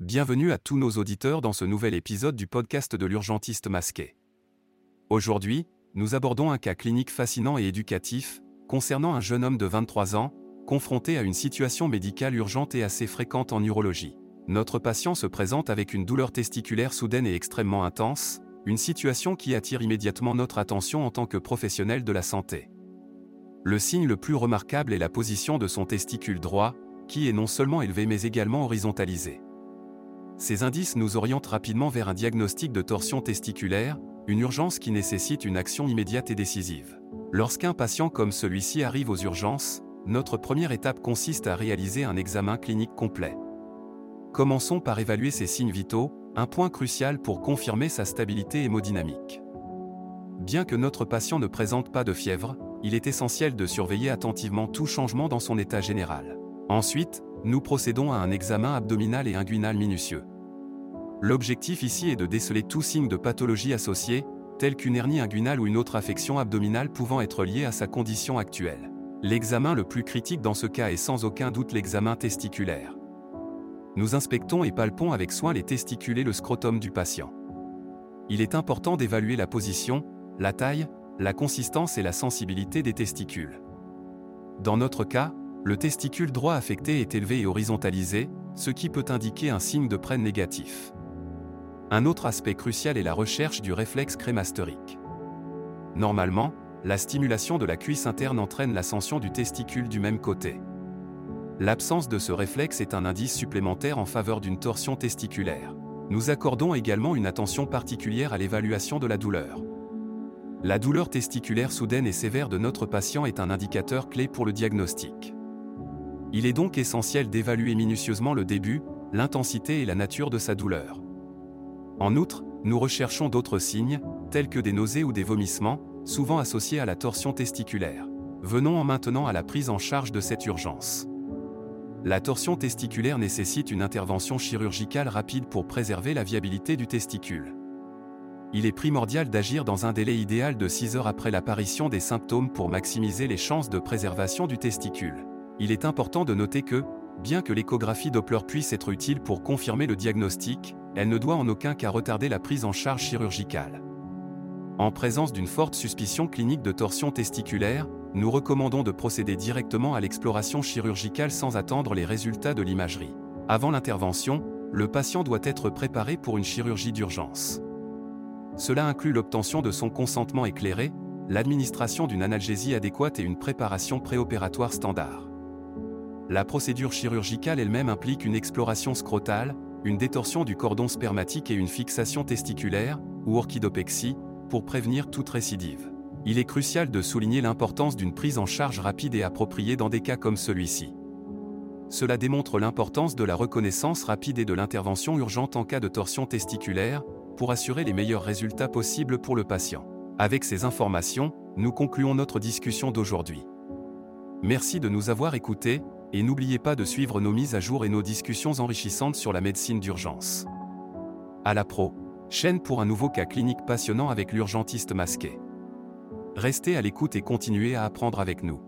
Bienvenue à tous nos auditeurs dans ce nouvel épisode du podcast de l'urgentiste masqué. Aujourd'hui, nous abordons un cas clinique fascinant et éducatif, concernant un jeune homme de 23 ans, confronté à une situation médicale urgente et assez fréquente en urologie. Notre patient se présente avec une douleur testiculaire soudaine et extrêmement intense, une situation qui attire immédiatement notre attention en tant que professionnel de la santé. Le signe le plus remarquable est la position de son testicule droit, qui est non seulement élevé mais également horizontalisé. Ces indices nous orientent rapidement vers un diagnostic de torsion testiculaire, une urgence qui nécessite une action immédiate et décisive. Lorsqu'un patient comme celui-ci arrive aux urgences, notre première étape consiste à réaliser un examen clinique complet. Commençons par évaluer ses signes vitaux, un point crucial pour confirmer sa stabilité hémodynamique. Bien que notre patient ne présente pas de fièvre, il est essentiel de surveiller attentivement tout changement dans son état général. Ensuite, nous procédons à un examen abdominal et inguinal minutieux. L'objectif ici est de déceler tout signe de pathologie associée, tel qu'une hernie inguinale ou une autre affection abdominale pouvant être liée à sa condition actuelle. L'examen le plus critique dans ce cas est sans aucun doute l'examen testiculaire. Nous inspectons et palpons avec soin les testicules et le scrotum du patient. Il est important d'évaluer la position, la taille, la consistance et la sensibilité des testicules. Dans notre cas, le testicule droit affecté est élevé et horizontalisé, ce qui peut indiquer un signe de prêne négatif. Un autre aspect crucial est la recherche du réflexe crémasterique. Normalement, la stimulation de la cuisse interne entraîne l'ascension du testicule du même côté. L'absence de ce réflexe est un indice supplémentaire en faveur d'une torsion testiculaire. Nous accordons également une attention particulière à l'évaluation de la douleur. La douleur testiculaire soudaine et sévère de notre patient est un indicateur clé pour le diagnostic. Il est donc essentiel d'évaluer minutieusement le début, l'intensité et la nature de sa douleur. En outre, nous recherchons d'autres signes, tels que des nausées ou des vomissements, souvent associés à la torsion testiculaire. Venons en maintenant à la prise en charge de cette urgence. La torsion testiculaire nécessite une intervention chirurgicale rapide pour préserver la viabilité du testicule. Il est primordial d'agir dans un délai idéal de 6 heures après l'apparition des symptômes pour maximiser les chances de préservation du testicule il est important de noter que, bien que l'échographie Doppler puisse être utile pour confirmer le diagnostic, elle ne doit en aucun cas retarder la prise en charge chirurgicale. En présence d'une forte suspicion clinique de torsion testiculaire, nous recommandons de procéder directement à l'exploration chirurgicale sans attendre les résultats de l'imagerie. Avant l'intervention, le patient doit être préparé pour une chirurgie d'urgence. Cela inclut l'obtention de son consentement éclairé, l'administration d'une analgésie adéquate et une préparation préopératoire standard. La procédure chirurgicale elle-même implique une exploration scrotale, une détorsion du cordon spermatique et une fixation testiculaire, ou orchidopexie, pour prévenir toute récidive. Il est crucial de souligner l'importance d'une prise en charge rapide et appropriée dans des cas comme celui-ci. Cela démontre l'importance de la reconnaissance rapide et de l'intervention urgente en cas de torsion testiculaire, pour assurer les meilleurs résultats possibles pour le patient. Avec ces informations, nous concluons notre discussion d'aujourd'hui. Merci de nous avoir écoutés, et n'oubliez pas de suivre nos mises à jour et nos discussions enrichissantes sur la médecine d'urgence. À la pro, chaîne pour un nouveau cas clinique passionnant avec l'urgentiste masqué. Restez à l'écoute et continuez à apprendre avec nous.